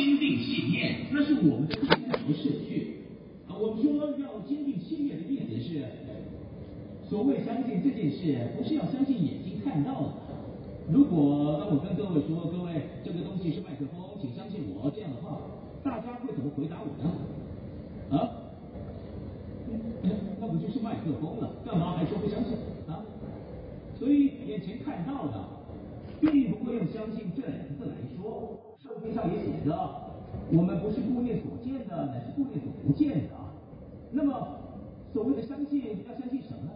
坚定信念，那是我们的正和顺序。啊，我们说要坚定信念的意思是，所谓相信这件事，不是要相信眼睛看到的。如果当我跟各位说，各位这个东西是麦克风，请相信我这样的话，大家会怎么回答我呢？啊？嗯，那不就是麦克风了？干嘛还说不相信啊？所以眼前看到的，并不会用相信这两个字来说。圣经上也写着，我们不是顾念所见的，乃是顾念所不见的。那么，所谓的相信，要相信什么呢？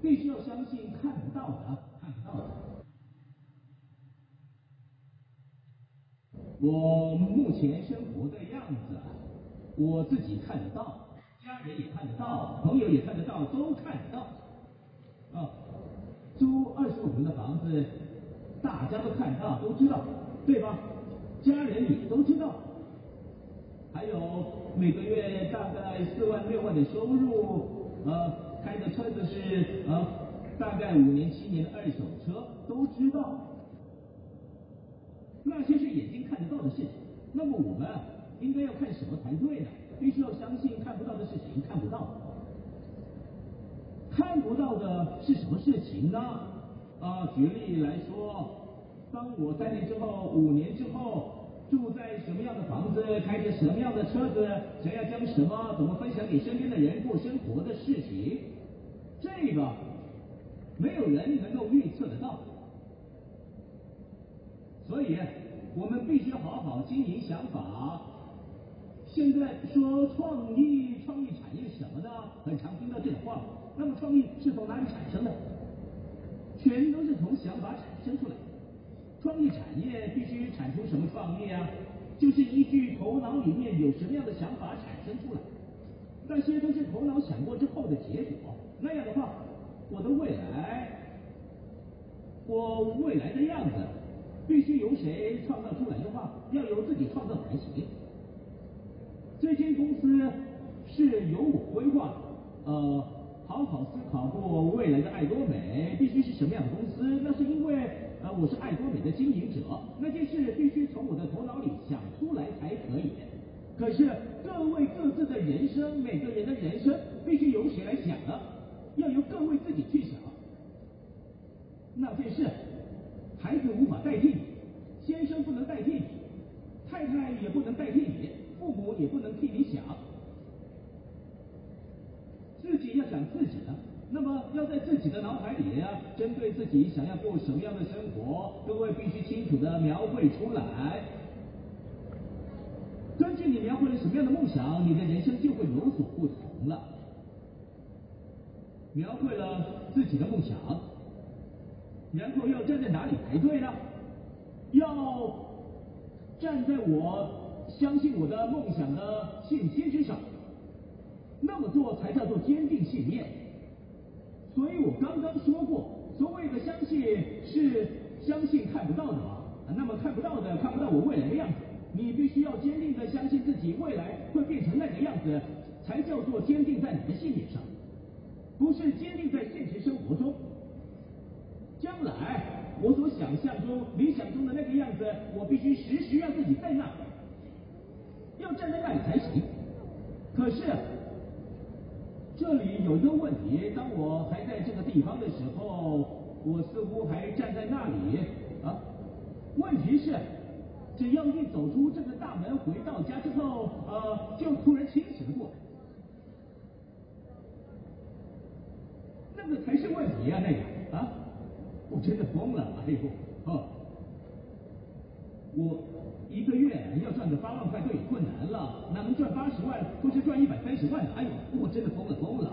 必须要相信看不到的，看不到的。我目前生活的样子，我自己看得到，家人也看得到，朋友也看得到，都看得到。啊，租二十五平的房子，大家都看到，都知道，对吧？家人也都知道。还有每个月大概四万六万的收入，呃，开的车子是呃，大概五年七年的二手车，都知道。那些是眼睛看得到的事情，那么我们应该要看什么才对呢？必须要相信看不到的事情看不到。看不到的是什么事情呢？啊，举例来说，当我三年之后、五年之后。住在什么样的房子，开着什么样的车子，想要将什么怎么分享给身边的人过生活的事情，这个没有人能够预测得到。所以，我们必须好好经营想法。现在说创意，创意产业什么呢？很常听到这种话。那么，创意是从哪里产生的？全都是从想法产生出来的。创意产业必须产出什么创意啊？就是依据头脑里面有什么样的想法产生出来，那些都是头脑想过之后的结果。那样的话，我的未来，我未来的样子，必须由谁创造出来的话，要由自己创造才行。这间公司是由我规划，呃。好好思考过未来的爱多美必须是什么样的公司？那是因为啊我是爱多美的经营者，那件事必须从我的头脑里想出来才可以。可是各位各自的人生，每个人的人生必须由谁来想呢？要由各位自己去想。那件事，孩子无法代替你，先生不能代替你，太太也不能代替你，父母也不能替你想。自己要想自己，要在自己的脑海里啊，针对自己想要过什么样的生活，各位必须清楚的描绘出来。根据你描绘了什么样的梦想，你的人生就会有所不同了。描绘了自己的梦想，然后要站在哪里排队呢？要站在我相信我的梦想的信心之上。那么做才叫做坚定信念。所以我刚刚说过，所谓的相信是相信看不到的嘛。那么看不到的看不到我未来的样子，你必须要坚定的相信自己未来会变成那个样子，才叫做坚定在你的信念上，不是坚定在现实生活中。将来我所想象中、理想中的那个样子，我必须时时让自己在那，要站在那里才行。可是。这里有一个问题，地方的时候，我似乎还站在那里啊。问题是，只要一走出这个大门，回到家之后，呃，就突然清醒过来。那个才是问题啊，那个啊，我真的疯了，哎呦，哦，我。一个月要赚个八万块都有困难了，哪能赚八十万或是赚一百三十万？哎呦，我真的疯了疯了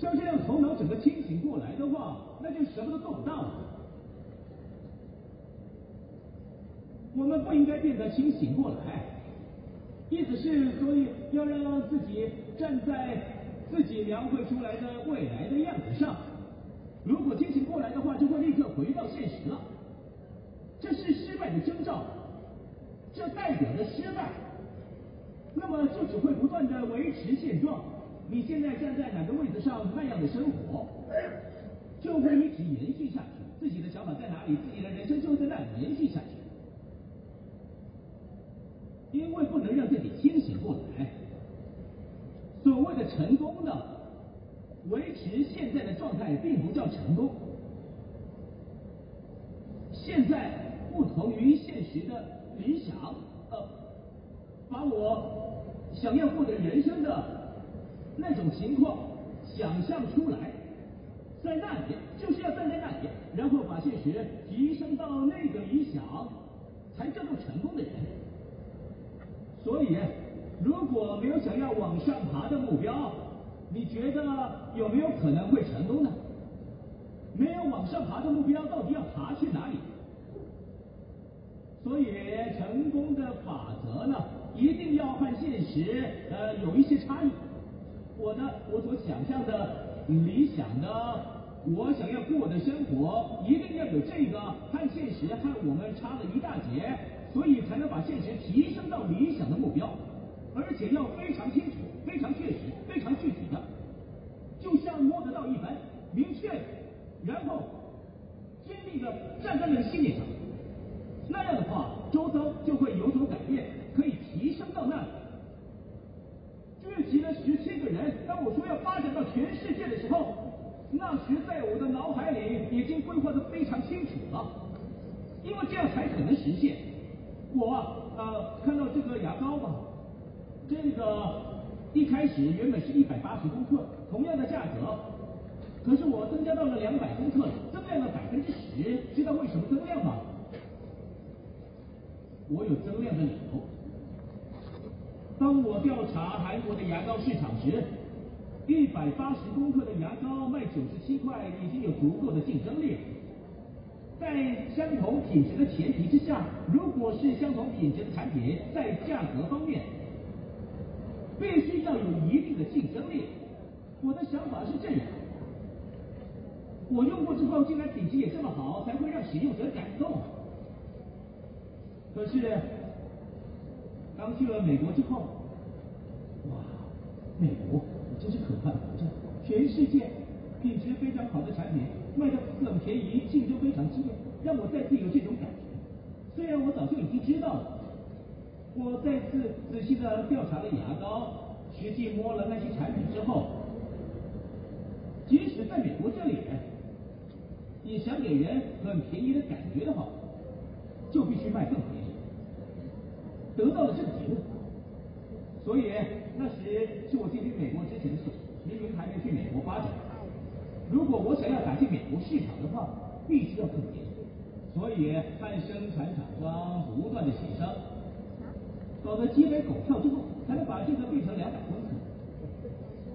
像这样头脑整个清醒过来的话，那就什么都做不到了。我们不应该变得清醒过来，意思是，所以要让自己站在自己描绘出来的未来的样子上。如果清醒过来的话，就会立刻回到现实了。这是失败的征兆。这代表着失败，那么就只会不断的维持现状。你现在站在哪个位置上，那样的生活就会一直延续下去。自己的想法在哪里，自己的人生就在那里延续下去。因为不能让自己清醒过来。所谓的成功呢，维持现在的状态并不叫成功。现在不同于现实的理想，呃，把我想要过的人生的那种情况想象出来，在那里就是要站在那里，然后把现实提升到那个理想，才叫做成功的人。所以，如果没有想要往上爬的目标，你觉得有没有可能会成功呢？没有往上爬的目标，到底要爬去哪里？所以，成功的法则呢，一定要和现实呃有一些差异。我的我所想象的理想的，我想要过的生活，一定要有这个和现实和我们差了一大截，所以才能把现实提升到理想的目标，而且要非常清楚、非常确实、非常具体的，就像摸得到一般明确，然后坚定的站在那个信念上。那样的话，周遭就会有所改变，可以提升到那里。聚集了十七个人，当我说要发展到全世界的时候，那时在我的脑海里已经规划的非常清楚了，因为这样才可能实现。我呃看到这个牙膏吧，这个一开始原本是一百八十公克，同样的价格，可是我增加到了两百公克，增量了百分之十，知道为什么增量吗？我有增量的理由。当我调查韩国的牙膏市场时，一百八十公克的牙膏卖九十七块，已经有足够的竞争力。在相同品质的前提之下，如果是相同品质的产品，在价格方面必须要有一定的竞争力。我的想法是这样：我用过之后，竟然品质也这么好，才会让使用者感动。可是，刚去了美国之后，哇，美国真是可怕的国家！全世界品质非常好的产品卖的很便宜，竞争非常激烈，让我再次有这种感觉。虽然我早就已经知道了，我再次仔细的调查了牙膏，实际摸了那些产品之后，即使在美国这里，你想给人很便宜的感觉的话，就必须卖更便宜。得到了这个结论，所以那时是我进军美国之前的事，明明还没去美国发展。如果我想要打进美国市场的话，必须要更便宜。所以看生产厂商不断的协商，搞得鸡飞狗跳之后，才能把这个变成两百公克。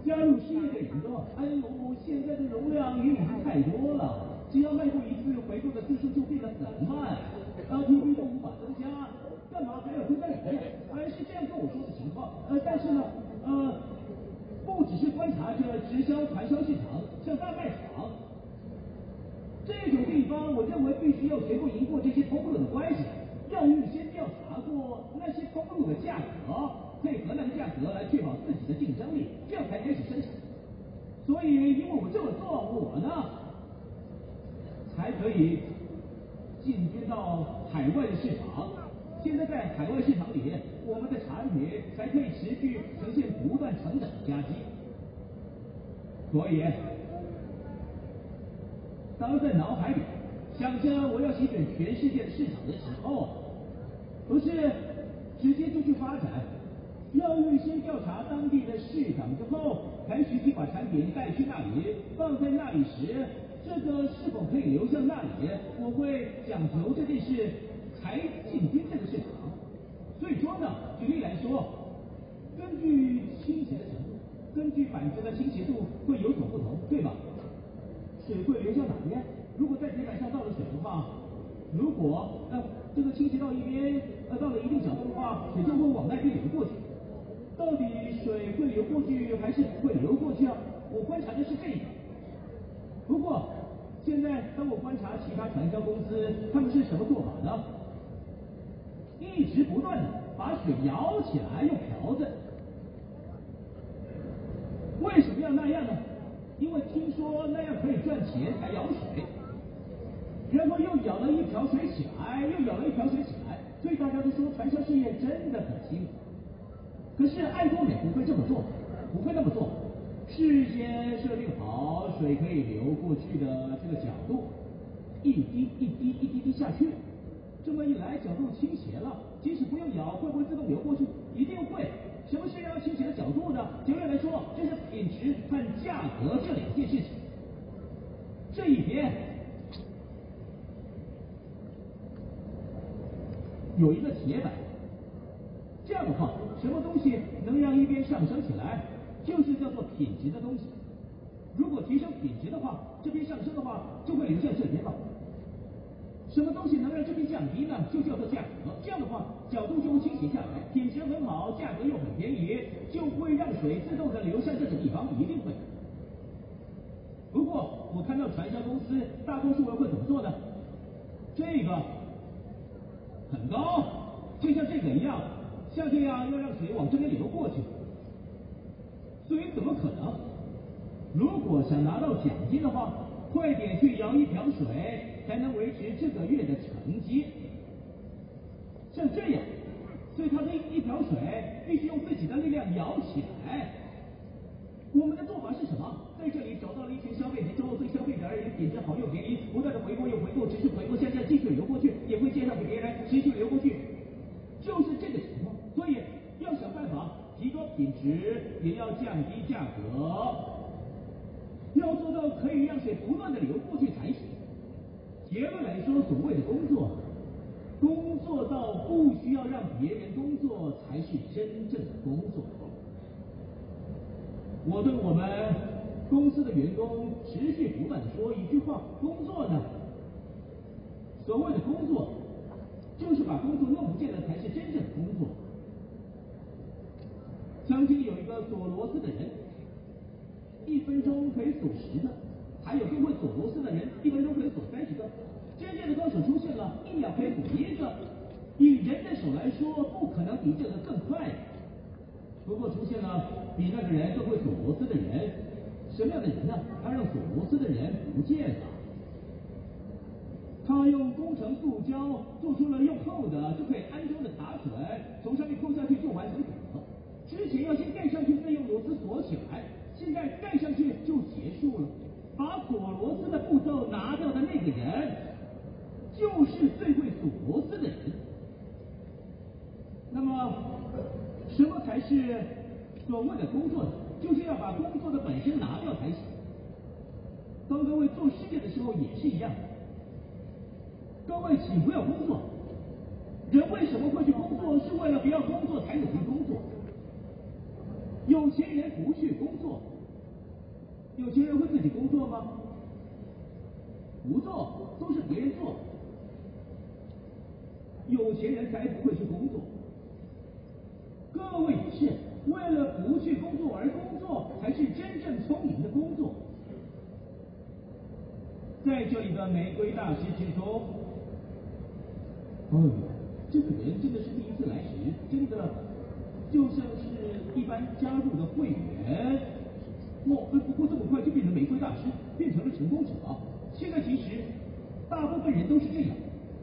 加入事业的人说：“哎呦，现在的容量也已经太多了，只要卖过一次，回购的次数就变得很慢当 T V 都无法增加。”干嘛还要增加理念？而是这样跟我说的。呃，但是呢，呃，不只是观察这直销、传销市场，像大卖场这种地方，我认为必须要学过赢过这些通路的关系，要预先调查过那些通路的价格，配合那个价格来确保自己的竞争力，这样才开始生产。所以，因为我这么做，我呢才可以进军到海外的市场。现在在海外市场里面，我们的产品才可以持续呈现不断成长的佳绩。所以，当在脑海里想着我要席卷全世界的市场的时候，不是直接就去发展，要预先调查当地的市场之后，才实际把产品带去那里，放在那里时，这个是否可以流向那里，我会讲求这件事。才进军这个市场，所以说呢，举例来说，根据倾斜的程度，根据板子的倾斜度会有所不同，对吧？水会流向哪边？如果在铁板上倒了水的话，如果呃这个倾斜到一边，呃到了一定角度的话，水就会往那边流过去。到底水会流过去还是不会流过去啊？我观察的是这个。不过现在当我观察其他传销公司，他们是什么做法呢？一直不断的把水舀起来用瓢子，为什么要那样呢？因为听说那样可以赚钱还舀水，然后又舀了一瓢水起来，又舀了一瓢水起来，所以大家都说传销事业真的很辛苦。可是爱多美不会这么做，不会那么做。事先设定好水可以流过去的这个角度，一滴一滴一滴滴下去，这么一来角度倾斜了，即使不用舀，会不会自动流过去？一定会。什么是要倾斜的角度呢？简单来说，这是品质和价格这两件事情。这一边有一个铁板，这样的话，什么东西能让一边上升起来？就是叫做品质的东西。如果提升品质的话，这边上升的话，就会流向这边了。什么东西能让这边降低呢？就叫做价格。这样的话，角度就会倾斜下来，品质很好，价格又很便宜，就会让水自动的流向这个地方，一定会。不过，我看到传销公司大多数人会怎么做呢？这个很高，就像这个一样，像这样要让水往这边流过去。所以怎么可能？如果想拿到奖金的话，快点去舀一瓢水，才能维持这个月的成绩。像这样，所以他这一瓢水必须用自己的力量舀起来。我们的做法是什么？在这里找到了一群消费者之后，对消费者而言品质好又便宜，不断的回购又回购，持续回购，向下继续流过去，也会介绍给别人，持续流过去，就是这个情况。所以要想办法。提高品质，也要降低价格，做到可以让水不断的流过去才行。结论来说，所谓的工作，工作到不需要让别人工作，才是真正的工作。我对我们公司的员工持续不断的说一句话：工作呢，所谓的工作，就是把工作弄不见了，才是真正的工作。曾经有一个锁螺丝的人，一分钟可以锁十个；还有更会锁螺丝的人，一分钟可以锁三十个。真正的高手出现了，一秒可以锁一个。以人的手来说，不可能比这个更快。不过出现了比那个人更会锁螺丝的人，什么样的人呢？他让锁螺丝的人不见了。他用工程塑胶做出了用厚的就可以安装的卡榫，从上面扣下去就完成了。之前要先盖上去，再用螺丝锁起来。现在盖上去就结束了。把锁螺丝的步骤拿掉的那个人，就是最会锁螺丝的人。那么，什么才是所谓的工作呢？就是要把工作的本身拿掉才行。当各位做事业的时候也是一样。各位请不要工作。人为什么会去工作？是为了不要工作才努力工作。有钱人不去工作，有钱人会自己工作吗？不做，都是别人做。有钱人才不会去工作。各位也是，为了不去工作而工作，才是真正聪明的工作。在这里的玫瑰大师之中，哦，这个人真的是第一次来时，真的。就像是一般加入的会员，我不过这么快就变成玫瑰大师，变成了成功者。现在其实大部分人都是这样，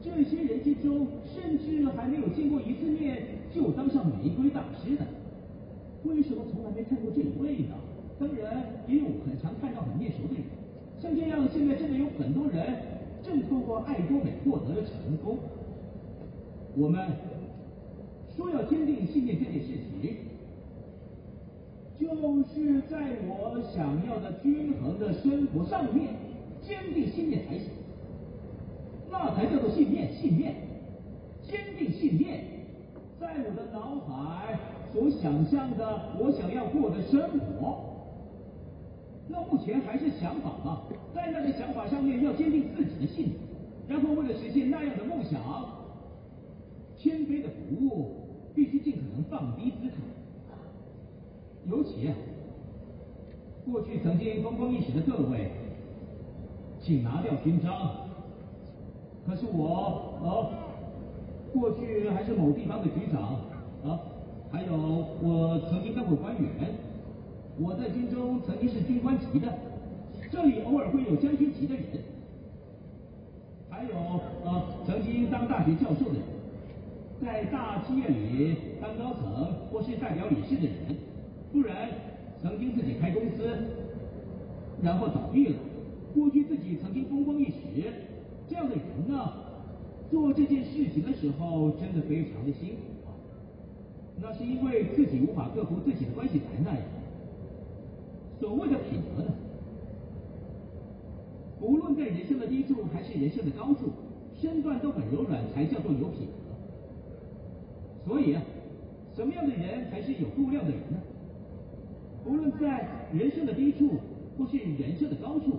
这些人之中，甚至还没有见过一次面就当上玫瑰大师的。为什么从来没看过这一位呢？当然也有很常看到很面熟的人，像这样，现在真的有很多人正透过爱多美获得了成功。我们。说要坚定信念这件事情，就是在我想要的均衡的生活上面坚定信念才行，那才叫做信念。信念，坚定信念，在我的脑海所想象的我想要过的生活，那目前还是想法嘛，在那个想法上面要坚定自己的信念，然后为了实现那样的梦想，谦卑的服务。必须尽可能放低姿态，尤其，过去曾经风光一时的各位，请拿掉勋章。可是我哦，过去还是某地方的局长啊，还有我曾经当过官员，我在军中曾经是军官级的，这里偶尔会有将军级的人，还有呃曾经当大学教授的人。在大企业里当高层或是代表理事的人，不然曾经自己开公司，然后倒闭了，过去自己曾经风光一时，这样的人呢，做这件事情的时候真的非常的辛苦啊。那是因为自己无法克服自己的关系才那样。所谓的品德呢，无论在人生的低处还是人生的高处，身段都很柔软才叫做有品德。所以啊，什么样的人才是有度量的人呢？无论在人生的低处或是人生的高处，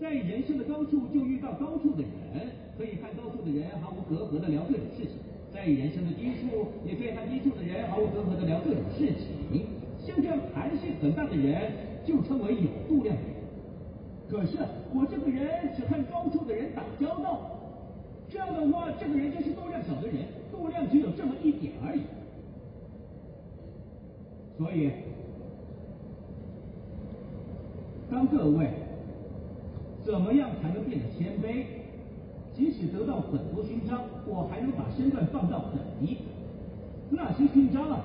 在人生的高处就遇到高处的人，可以和高处的人毫无隔阂的聊各种事情；在人生的低处，也可以和低处的人毫无隔阂的聊各种事情。像这样弹性很大的人，就称为有度量的人。可是我这个人只和高处的人打交道，这样的话，这个人就是度量小的人。度量只有这么一点而已，所以当各位怎么样才能变得谦卑？即使得到很多勋章，我还能把身段放到很低。那些勋章啊，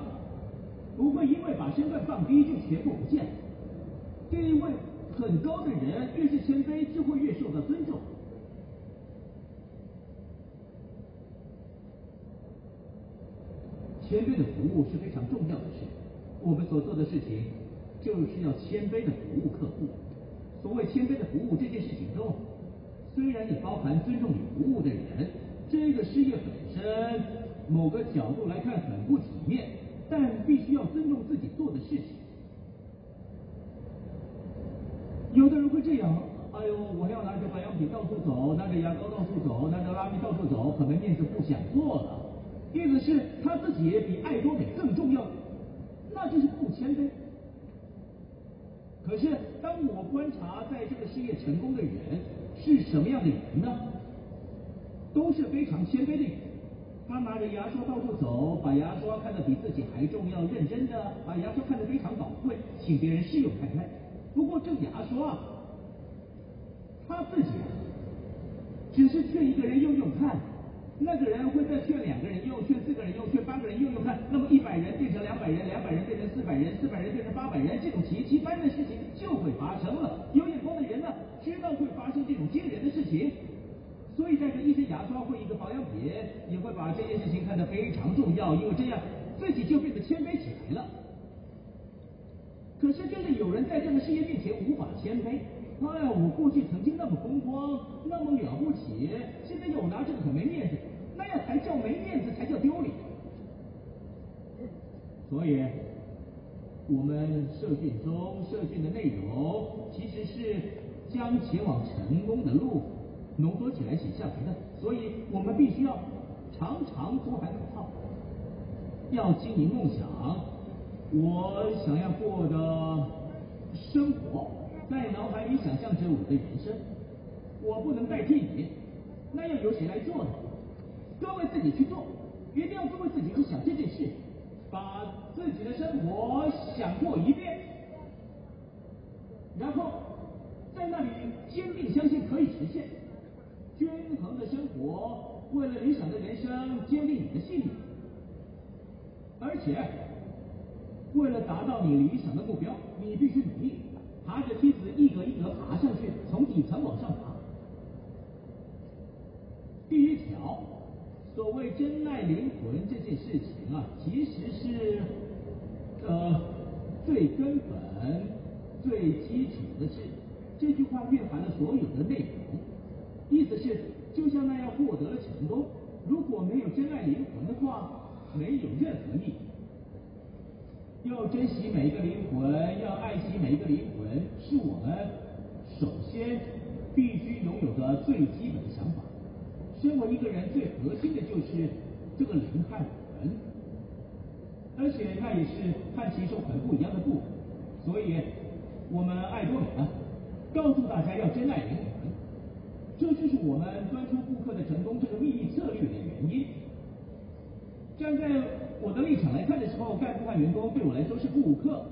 不会因为把身段放低就全部不见了。地位很高的人，越是谦卑，就会越受到尊重。谦卑的服务是非常重要的事，我们所做的事情就是要谦卑的服务客户。所谓谦卑的服务这件事情中，虽然也包含尊重你服务的人，这个事业本身某个角度来看很不体面，但必须要尊重自己做的事情。有的人会这样，哎呦，我要拿着保养品到处走，拿着牙膏到处走，拿着拉面到处走，可能面子不想做了。意思是他自己比爱多美更重要，那就是不谦卑。可是当我观察在这个事业成功的人是什么样的人呢？都是非常谦卑的人。他拿着牙刷到处走，把牙刷看得比自己还重要，认真的把牙刷看得非常宝贵，请别人试用看看。不过这牙刷，他自己只是劝一个人用用看。那个人会再劝两个人用，劝四个人用，劝八个人用用看，那么一百人变成两百人，两百人变成四百人，四百人变成八百人，这种奇迹般的事情就会发生了。有眼光的人呢，知道会发生这种惊人的事情，所以带着一支牙刷或一个保养品，也会把这件事情看得非常重要，因为这样自己就变得谦卑起来了。可是真的有人在这个事业面前无法谦卑。哎呀，我过去曾经那么风光，那么了不起，现在又拿这个很没面子，叫没面子，才叫丢脸。所以，我们社训中社训的内容，其实是将前往成功的路浓缩起来写下来的。所以我们必须要常常多喊口号，要经营梦想。我想要过的生活。在脑海里想象着我的人生，我不能代替你，那要由谁来做呢？各位自己去做，一定要多为自己去想这件事，把自己的生活想过一遍，然后在那里坚定相信可以实现均衡的生活，为了理想的人生坚定你的信念，而且为了达到你理想的目标，你必须努力。爬着梯子一格一格爬上去，从底层往上爬。第一条，所谓珍爱灵魂这件事情啊，其实是呃最根本、最基础的事。这句话蕴含了所有的内容，意思是就像那样获得了成功，如果没有珍爱灵魂的话，没有任何意义。要珍惜每一个灵魂，要爱惜每一个灵魂，是我们首先必须拥有的最基本。一个人，最核心的就是这个灵和魂，而且那也是和其中很不一样的部分。所以，我们爱多美呢，告诉大家要珍爱灵魂，这就是我们端出顾客的成功这个秘密策略的原因。站在我的立场来看的时候，干部和员工对我来说是顾客，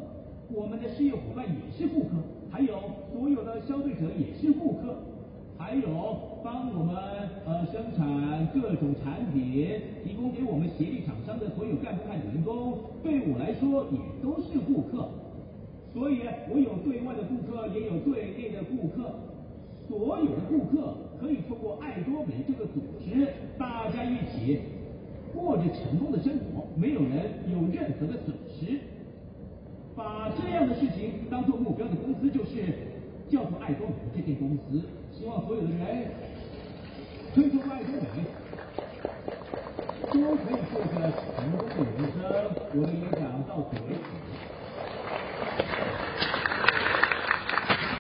我们的事业伙伴也是顾客，还有所有的消费者也是顾客。还有帮我们呃生产各种产品，提供给我们协力厂商的所有干部和员工，对我来说也都是顾客。所以，我有对外的顾客，也有对内的顾客。所有的顾客可以通过爱多美这个组织，大家一起过着成功的生活，没有人有任何的损失。把这样的事情当做目标的公司，就是叫做爱多美这间公司。希望所有的人追求爱之美，都可以过着成功的人生。我的演讲到此为止。